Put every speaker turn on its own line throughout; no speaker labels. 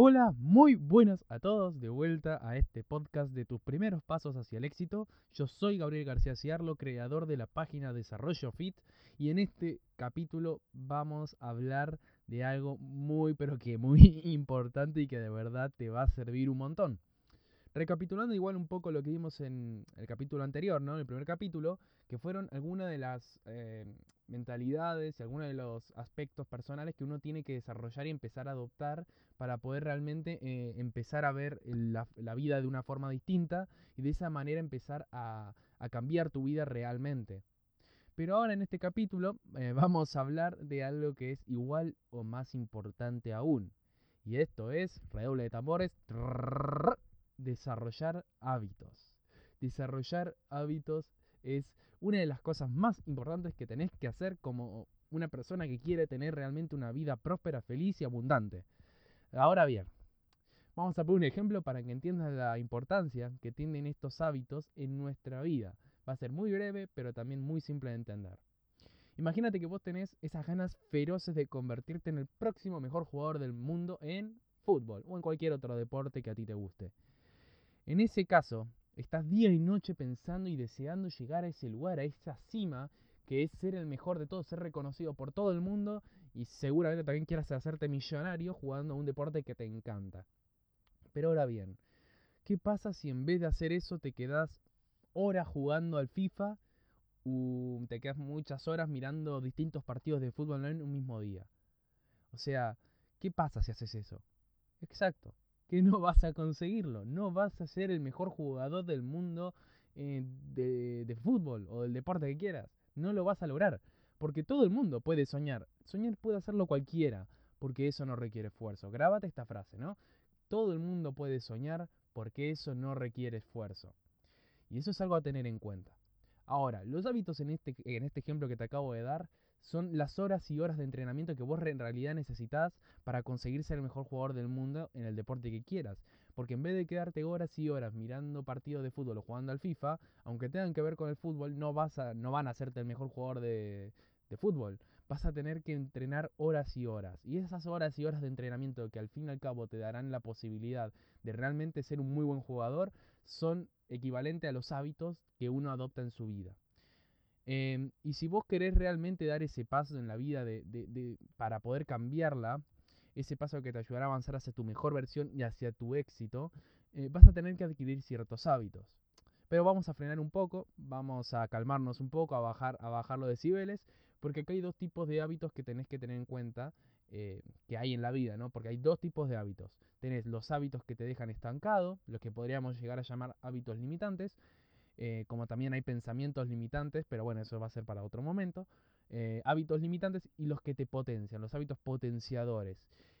Hola, muy buenas a todos, de vuelta a este podcast de tus primeros pasos hacia el éxito. Yo soy Gabriel García Ciarlo, creador de la página Desarrollo Fit, y en este capítulo vamos a hablar de algo muy pero que muy importante y que de verdad te va a servir un montón. Recapitulando igual un poco lo que vimos en el capítulo anterior, ¿no? En el primer capítulo, que fueron algunas de las eh, mentalidades y algunos de los aspectos personales que uno tiene que desarrollar y empezar a adoptar para poder realmente eh, empezar a ver la, vida de una forma distinta y de esa manera empezar a, cambiar tu vida realmente. Pero ahora en este capítulo eh, vamos a hablar de algo que es igual o más importante aún. Y esto es, redoble de tambores, desarrollar hábitos. Desarrollar hábitos es una de las cosas más importantes que tenés que hacer como una persona que quiere tener realmente una vida próspera, feliz y abundante. Ahora bien, vamos a poner un ejemplo para que entiendas la importancia que tienen estos hábitos en nuestra vida. Va a ser muy breve, pero también muy simple de entender. Imagínate que vos tenés esas ganas feroces de convertirte en el próximo mejor jugador del mundo en fútbol o en cualquier otro deporte que a ti te guste. En ese caso, estás día y noche pensando y deseando llegar a ese lugar, a esa cima, que es ser el mejor de todos, ser reconocido por todo el mundo y seguramente también quieras hacerte millonario jugando a un deporte que te encanta. Pero ahora bien, ¿qué pasa si en vez de hacer eso te quedas horas jugando al FIFA o te quedas muchas horas mirando distintos partidos de fútbol en un mismo día? O sea, ¿qué pasa si haces eso? Exacto, que no vas a conseguirlo. No vas a ser el mejor jugador del mundo eh, de, fútbol o del deporte que quieras. No lo vas a lograr. Porque todo el mundo puede soñar. Soñar puede hacerlo cualquiera. Porque eso no requiere esfuerzo. Grábate esta frase, ¿no? Todo el mundo puede soñar porque eso no requiere esfuerzo. Y eso es algo a tener en cuenta. Ahora, los hábitos en este, en este ejemplo que te acabo de dar son las horas y horas de entrenamiento que vos en realidad necesitas para conseguir ser el mejor jugador del mundo en el deporte que quieras. Porque en vez de quedarte horas y horas mirando partidos de fútbol o jugando al FIFA, aunque tengan que ver con el fútbol, no, vas a, no van a hacerte el mejor jugador de, de fútbol. Vas a tener que entrenar horas y horas. Y esas horas y horas de entrenamiento que al fin y al cabo te darán la posibilidad de realmente ser un muy buen jugador son equivalentes a los hábitos que uno adopta en su vida. Em, y si vos querés realmente dar ese paso en la vida de, de, para poder cambiarla, ese paso que te ayudará a avanzar hacia tu mejor versión y hacia tu éxito, eh, vas a tener que adquirir ciertos hábitos. Pero vamos a frenar un poco, vamos a calmarnos un poco, a bajar, a bajar los decibeles, porque acá hay dos tipos de hábitos que tenés que tener en cuenta eh, que hay en la vida, ¿no? Porque hay dos tipos de hábitos. Tenés los hábitos que te dejan estancado, los que podríamos llegar a llamar hábitos limitantes, eh, como también hay pensamientos limitantes, pero bueno, eso va a ser para otro momento. Eh, hábitos limitantes y los que te potencian, los hábitos potenciadores.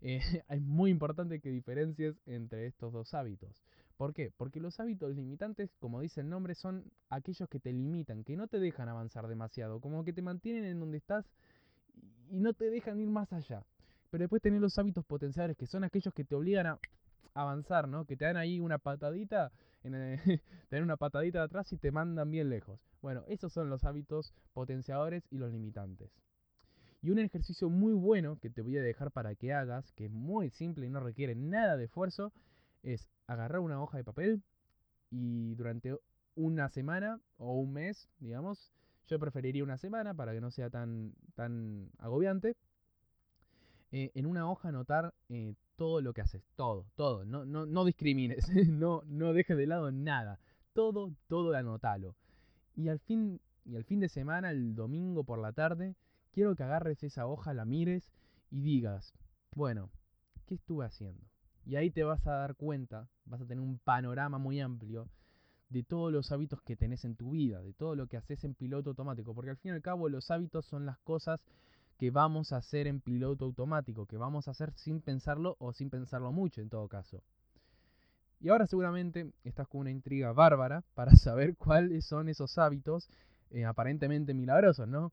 Eh, es muy importante que diferencies entre estos dos hábitos. ¿Por qué? Porque los hábitos limitantes, como dice el nombre, son aquellos que te limitan, que no te dejan avanzar demasiado, como que te mantienen en donde estás y no te dejan ir más allá. Pero después tenés los hábitos potenciadores, que son aquellos que te obligan a avanzar, ¿no? Que te dan ahí una patadita en tener una patadita de atrás y te mandan bien lejos. Bueno, esos son los hábitos potenciadores y los limitantes. Y un ejercicio muy bueno que te voy a dejar para que hagas, que es muy simple y no requiere nada de esfuerzo, es agarrar una hoja de papel y durante una semana o un mes, digamos, yo preferiría una semana para que no sea tan, tan agobiante, eh, en una hoja anotar eh, todo lo que haces, todo, todo, no, no, no discrimines, no, no dejes de lado nada, todo, todo anotalo. Y al fin, y al fin de semana, el domingo por la tarde, quiero que agarres esa hoja, la mires y digas, bueno, ¿qué estuve haciendo? Y ahí te vas a dar cuenta, vas a tener un panorama muy amplio de todos los hábitos que tenés en tu vida, de todo lo que haces en piloto automático, porque al fin y al cabo los hábitos son las cosas que vamos a hacer en piloto automático, que vamos a hacer sin pensarlo o sin pensarlo mucho en todo caso. Y ahora seguramente estás con una intriga bárbara para saber cuáles son esos hábitos eh, aparentemente milagrosos, ¿no?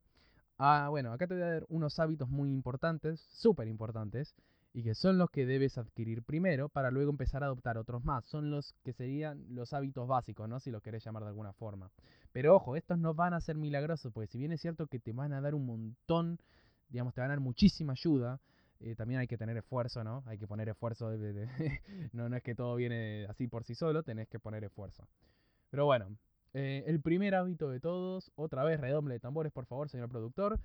Ah, bueno, acá te voy a dar unos hábitos muy importantes, súper importantes, y que son los que debes adquirir primero para luego empezar a adoptar otros más. Son los que serían los hábitos básicos, ¿no? Si lo querés llamar de alguna forma. Pero ojo, estos no van a ser milagrosos, porque si bien es cierto que te van a dar un montón digamos, te van a dar muchísima ayuda, eh, también hay que tener esfuerzo, ¿no? Hay que poner esfuerzo. no, no es que todo viene así por sí solo, tenés que poner esfuerzo. Pero bueno, eh, el primer hábito de todos, otra vez redoble de tambores, por favor, señor productor.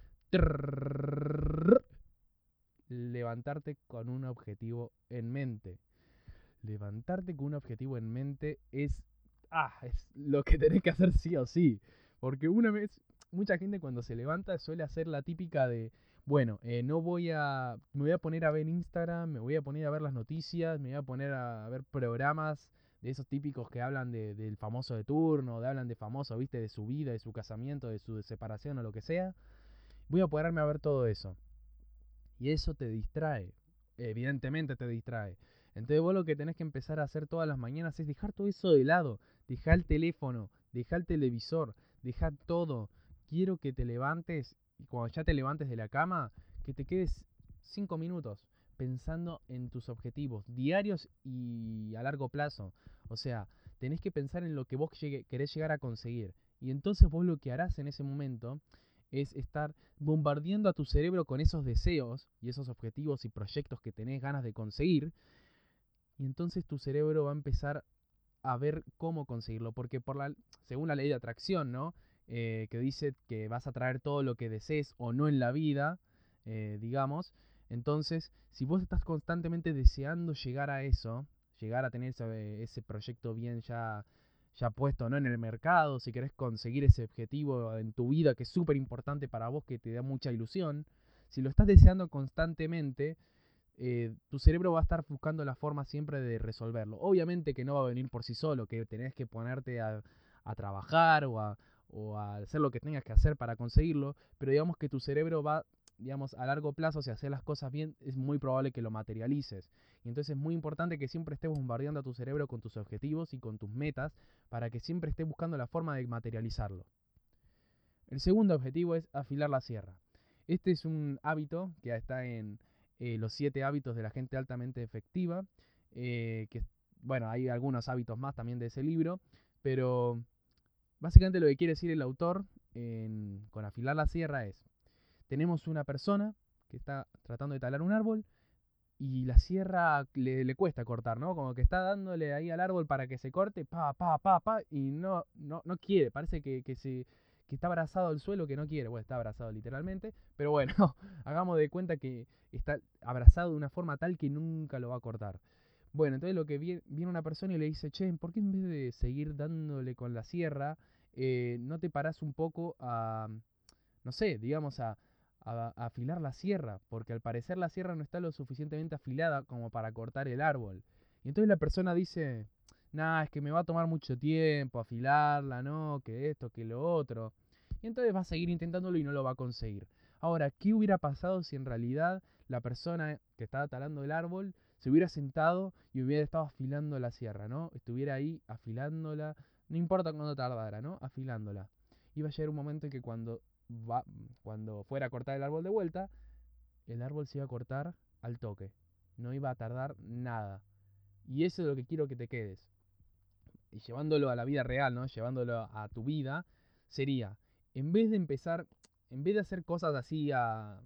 levantarte con un objetivo en mente. Levantarte con un objetivo en mente es, ah, es lo que tenés que hacer sí o sí. Porque una vez, mucha gente cuando se levanta suele hacer la típica de, bueno, eh, no voy a, me voy a poner a ver Instagram, me voy a poner a ver las noticias, me voy a poner a ver programas de esos típicos que hablan de, del famoso de turno, de hablan de famoso, viste, de su vida, de su casamiento, de su separación o lo que sea. Voy a ponerme a ver todo eso. Y eso te distrae, evidentemente te distrae. Entonces vos lo que tenés que empezar a hacer todas las mañanas es dejar todo eso de lado, dejar el teléfono, dejar el televisor, dejar todo. Quiero que te levantes y cuando ya te levantes de la cama, que te quedes cinco minutos pensando en tus objetivos diarios y a largo plazo. O sea, tenés que pensar en lo que vos querés llegar a conseguir. Y entonces vos lo que harás en ese momento es estar bombardeando a tu cerebro con esos deseos y esos objetivos y proyectos que tenés ganas de conseguir. Y entonces tu cerebro va a empezar a ver cómo conseguirlo. Porque por la, según la ley de atracción, ¿no? Eh, que dice que vas a traer todo lo que desees o no en la vida, eh, digamos. Entonces, si vos estás constantemente deseando llegar a eso, llegar a tener ese, proyecto bien ya, ya puesto ¿no? en el mercado, si querés conseguir ese objetivo en tu vida que es súper importante para vos, que te da mucha ilusión, si lo estás deseando constantemente, eh, tu cerebro va a estar buscando la forma siempre de resolverlo. Obviamente que no va a venir por sí solo, que tenés que ponerte a, a trabajar o a, o a hacer lo que tengas que hacer para conseguirlo, pero digamos que tu cerebro va, digamos, a largo plazo, si haces las cosas bien, es muy probable que lo materialices. Y entonces es muy importante que siempre estés bombardeando a tu cerebro con tus objetivos y con tus metas para que siempre estés buscando la forma de materializarlo. El segundo objetivo es afilar la sierra. Este es un hábito que está en eh, los siete hábitos de la gente altamente efectiva, eh, que bueno, hay algunos hábitos más también de ese libro, pero Básicamente lo que quiere decir el autor con afilar la sierra es, tenemos una persona que está tratando de talar un árbol y la sierra le, cuesta cortar, ¿no? Como que está dándole ahí al árbol para que se corte, pa, pa, pa, pa, y no, no, no quiere, parece que, que, se, que está abrazado al suelo, que no quiere, bueno, está abrazado literalmente, pero bueno, hagamos de cuenta que está abrazado de una forma tal que nunca lo va a cortar. Bueno, entonces lo que viene, viene una persona y le dice, che, ¿por qué en vez de seguir dándole con la sierra, eh, no te parás un poco a, no sé, digamos, a, afilar la sierra, porque al parecer la sierra no está lo suficientemente afilada como para cortar el árbol. Y entonces la persona dice, nah, es que me va a tomar mucho tiempo afilarla, no, que esto, que lo otro. Y entonces va a seguir intentándolo y no lo va a conseguir. Ahora, ¿qué hubiera pasado si en realidad la persona que estaba talando el árbol se hubiera sentado y hubiera estado afilando la sierra, ¿no? Estuviera ahí afilándola, no importa cuándo tardara, ¿no? Afilándola. Iba a llegar un momento en que cuando, va, cuando fuera a cortar el árbol de vuelta, el árbol se iba a cortar al toque. No iba a tardar nada. Y eso es lo que quiero que te quedes. Y llevándolo a la vida real, ¿no? Llevándolo a tu vida, sería, en vez de empezar, en vez de hacer cosas así al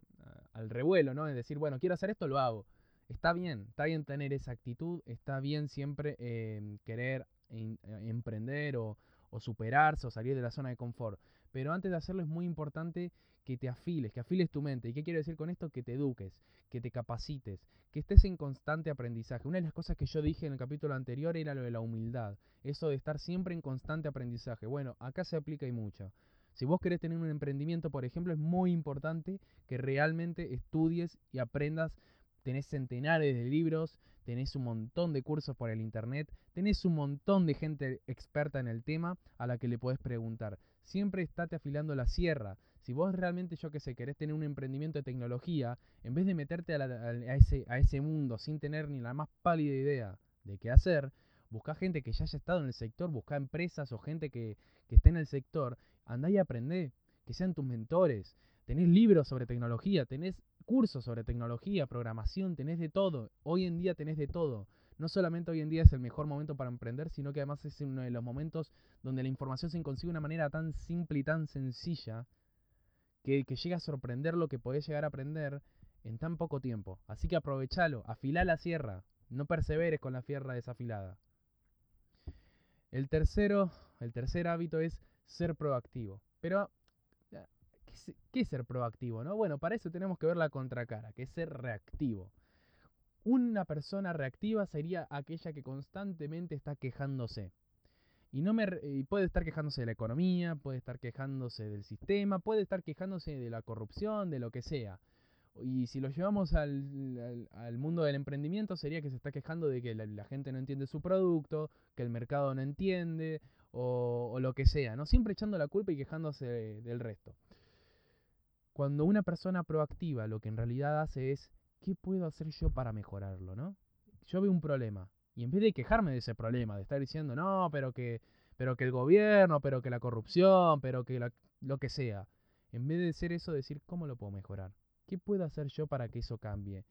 revuelo, ¿no? Es decir, bueno, quiero hacer esto, lo hago. Está bien, está bien tener esa actitud, está bien siempre eh, querer eh, emprender o, superarse o salir de la zona de confort. Pero antes de hacerlo es muy importante que te afiles, que afiles tu mente. ¿Y qué quiero decir con esto? Que te eduques, que te capacites, que estés en constante aprendizaje. Una de las cosas que yo dije en el capítulo anterior era lo de la humildad, eso de estar siempre en constante aprendizaje. Bueno, acá se aplica y mucho. Si vos querés tener un emprendimiento, por ejemplo, es muy importante que realmente estudies y aprendas. Tenés centenares de libros, tenés un montón de cursos por el internet, tenés un montón de gente experta en el tema a la que le podés preguntar. Siempre estate afilando la sierra. Si vos realmente, yo que sé, querés tener un emprendimiento de tecnología, en vez de meterte a, ese, a ese mundo sin tener ni la más pálida idea de qué hacer, busca gente que ya haya estado en el sector, busca empresas o gente que, que esté en el sector, andá y aprendé, que sean tus mentores. Tenés libros sobre tecnología, tenés cursos sobre tecnología, programación, tenés de todo. Hoy en día tenés de todo. No solamente hoy en día es el mejor momento para emprender, sino que además es uno de los momentos donde la información se consigue de una manera tan simple y tan sencilla que, llega a sorprender lo que podés llegar a aprender en tan poco tiempo. Así que aprovechalo, afilá la sierra, no perseveres con la sierra desafilada. El tercero, el tercer hábito es ser proactivo. Pero, ¿qué es, ser proactivo? No? Bueno, para eso tenemos que ver la contracara, que es ser reactivo. Una persona reactiva sería aquella que constantemente está quejándose. Y, no me, puede estar quejándose de la economía, puede estar quejándose del sistema, puede estar quejándose de la corrupción, de lo que sea. Y si lo llevamos al, mundo del emprendimiento, sería que se está quejando de que la, gente no entiende su producto, que el mercado no entiende, o, lo que sea, ¿no? Siempre echando la culpa y quejándose del resto. Cuando una persona proactiva lo que en realidad hace es, ¿qué puedo hacer yo para mejorarlo, no? Yo veo un problema, y en vez de quejarme de ese problema, de estar diciendo, no, pero que, pero que el gobierno, pero que la corrupción, pero que lo que sea, en vez de ser eso, decir, ¿cómo lo puedo mejorar? ¿Qué puedo hacer yo para que eso cambie?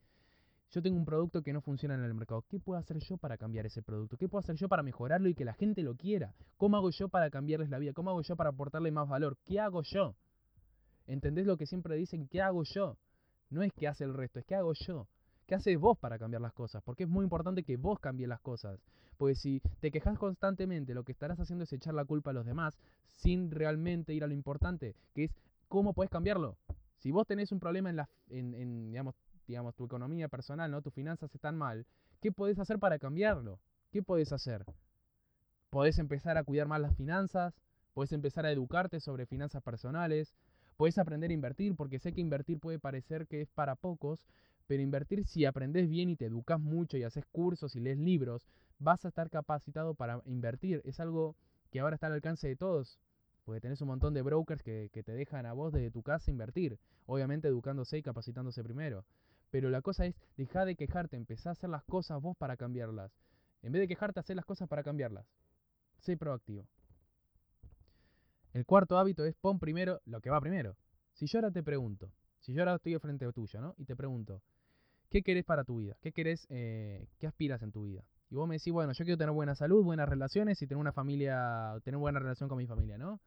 Yo tengo un producto que no funciona en el mercado. ¿Qué puedo hacer yo para cambiar ese producto? ¿Qué puedo hacer yo para mejorarlo y que la gente lo quiera? ¿Cómo hago yo para cambiarles la vida? ¿Cómo hago yo para aportarle más valor? ¿Qué hago yo? ¿Entendés lo que siempre dicen? ¿Qué hago yo? No es que hace el resto, es que hago yo. ¿Qué haces vos para cambiar las cosas? Porque es muy importante que vos cambies las cosas. Porque si te quejas constantemente, lo que estarás haciendo es echar la culpa a los demás sin realmente ir a lo importante, que es cómo puedes cambiarlo. Si vos tenés un problema en, la, en, digamos, digamos, tu economía personal, ¿no? Tus finanzas están mal, ¿qué podés hacer para cambiarlo? ¿Qué podés hacer? Podés empezar a cuidar más las finanzas, podés empezar a educarte sobre finanzas personales, podés aprender a invertir, porque sé que invertir puede parecer que es para pocos, pero invertir si aprendes bien y te educas mucho y haces cursos y lees libros, vas a estar capacitado para invertir. Es algo que ahora está al alcance de todos. Porque tenés un montón de brokers que, te dejan a vos desde tu casa invertir. Obviamente educándose y capacitándose primero. Pero la cosa es, deja de quejarte, empezá a hacer las cosas vos para cambiarlas. En vez de quejarte, hacer las cosas para cambiarlas. Sé proactivo. El cuarto hábito es pon primero lo que va primero. Si yo ahora te pregunto, si yo ahora estoy frente a tuyo, ¿no? Y te pregunto, ¿qué querés para tu vida? ¿Qué querés, eh, qué aspiras en tu vida? Y vos me decís, bueno, yo quiero tener buena salud, buenas relaciones y tener una familia, tener buena relación con mi familia, ¿no?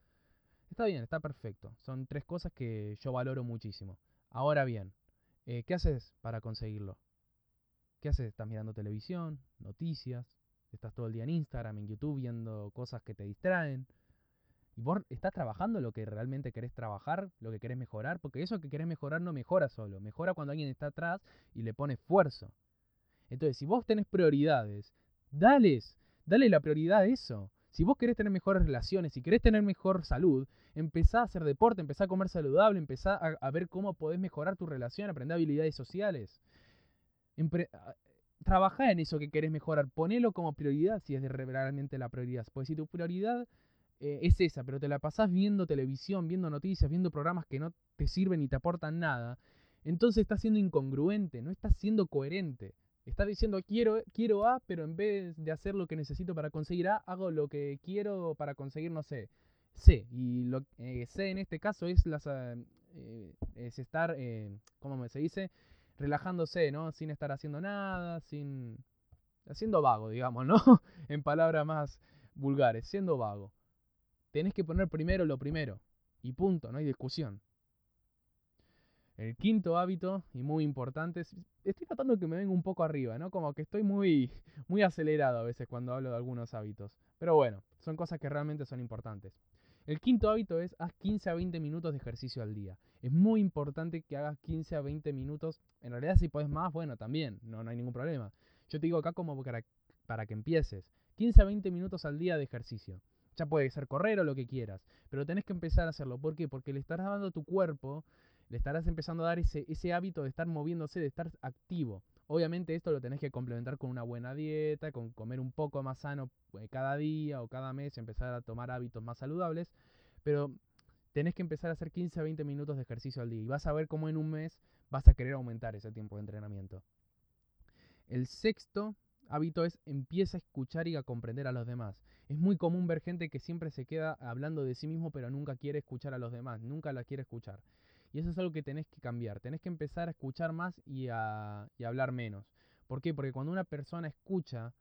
Está bien, está perfecto. Son tres cosas que yo valoro muchísimo. Ahora bien, eh, ¿qué haces para conseguirlo? ¿Qué haces? ¿Estás mirando televisión, noticias? ¿Estás todo el día en Instagram, en YouTube viendo cosas que te distraen? ¿Y vos estás trabajando lo que realmente querés trabajar, lo que querés mejorar? Porque eso que querés mejorar no mejora solo, mejora cuando alguien está atrás y le pone esfuerzo. Entonces, si vos tenés prioridades, dales, dale la prioridad a eso. Si vos querés tener mejores relaciones, si querés tener mejor salud, empezá a hacer deporte, empezá a comer saludable, empezá a, ver cómo podés mejorar tu relación, aprender habilidades sociales. trabajá en eso que querés mejorar, ponelo como prioridad si es realmente la prioridad. Pues si tu prioridad eh, es esa, pero te la pasás viendo televisión, viendo noticias, viendo programas que no te sirven ni te aportan nada, entonces estás siendo incongruente, no estás siendo coherente. Está diciendo quiero, quiero A, pero en vez de hacer lo que necesito para conseguir A, hago lo que quiero para conseguir, no sé, C. Y lo eh, C en este caso es, ah, eh, es estar, eh, ¿cómo se dice? Relajándose, ¿no? Sin estar haciendo nada, sin... Haciendo vago, digamos, ¿no? en palabras más vulgares, siendo vago. Tenés que poner primero lo primero. Y punto, no hay discusión. El quinto hábito, y muy importante, estoy tratando que me venga un poco arriba, ¿no? Como que estoy muy, muy acelerado a veces cuando hablo de algunos hábitos. Pero bueno, son cosas que realmente son importantes. El quinto hábito es haz 15 a 20 minutos de ejercicio al día. Es muy importante que hagas 15 a 20 minutos. En realidad si puedes más, bueno, también, no, hay ningún problema. Yo te digo acá como para que empieces. 15 a 20 minutos al día de ejercicio. Ya puede ser correr o lo que quieras, pero tenés que empezar a hacerlo. ¿Por qué? Porque le estarás dando a tu cuerpo le estarás empezando a dar ese, ese hábito de estar moviéndose, de estar activo. Obviamente esto lo tenés que complementar con una buena dieta, con comer un poco más sano eh, cada día o cada mes, empezar a tomar hábitos más saludables, pero tenés que empezar a hacer 15 a 20 minutos de ejercicio al día y vas a ver cómo en un mes vas a querer aumentar ese tiempo de entrenamiento. El sexto hábito es empieza a escuchar y a comprender a los demás. Es muy común ver gente que siempre se queda hablando de sí mismo pero nunca quiere escuchar a los demás, nunca la quiere escuchar. Y eso es algo que tenés que cambiar. Tenés que empezar a escuchar más y a, hablar menos. ¿Por qué? Porque cuando una persona escucha,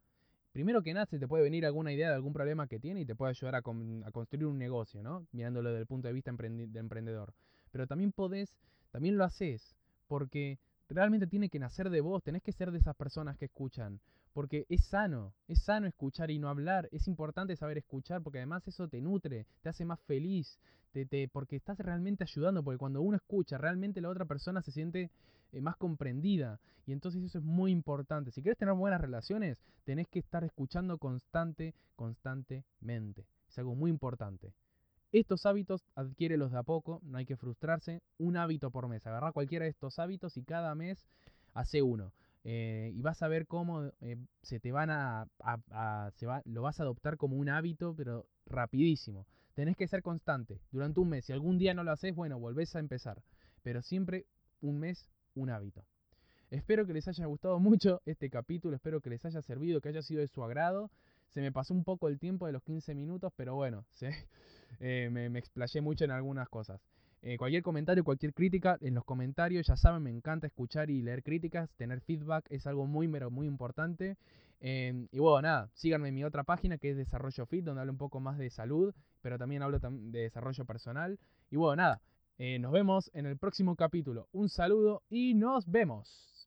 primero que nada se te puede venir alguna idea de algún problema que tiene y te puede ayudar a, construir un negocio, ¿no? Mirándolo desde el punto de vista de emprendedor. Pero también podés, también lo haces porque realmente tiene que nacer de vos, tenés que ser de esas personas que escuchan, porque es sano, es sano escuchar y no hablar, es importante saber escuchar, porque además eso te nutre, te hace más feliz, te, porque estás realmente ayudando, porque cuando uno escucha, realmente la otra persona se siente eh, más comprendida, y entonces eso es muy importante. Si quieres tener buenas relaciones, tenés que estar escuchando constante, constantemente, es algo muy importante. Estos hábitos adquiérelos de a poco, no hay que frustrarse. Un hábito por mes. Agarra cualquiera de estos hábitos y cada mes hace uno. Eh, y vas a ver cómo eh, se te van a, se va, lo vas a adoptar como un hábito, pero rapidísimo. Tenés que ser constante durante un mes. Si algún día no lo haces, bueno, volvés a empezar. Pero siempre un mes, un hábito. Espero que les haya gustado mucho este capítulo, espero que les haya servido, que haya sido de su agrado. Se me pasó un poco el tiempo de los 15 minutos, pero bueno, eh, me, me, explayé mucho en algunas cosas. Eh, cualquier comentario, cualquier crítica, en los comentarios, ya saben, me encanta escuchar y leer críticas, tener feedback es algo muy, muy importante. Em, y bueno, nada, síganme en mi otra página que es Desarrollo Fit, donde hablo un poco más de salud, pero también hablo de desarrollo personal. Y bueno, nada, eh, nos vemos en el próximo capítulo. Un saludo y nos vemos.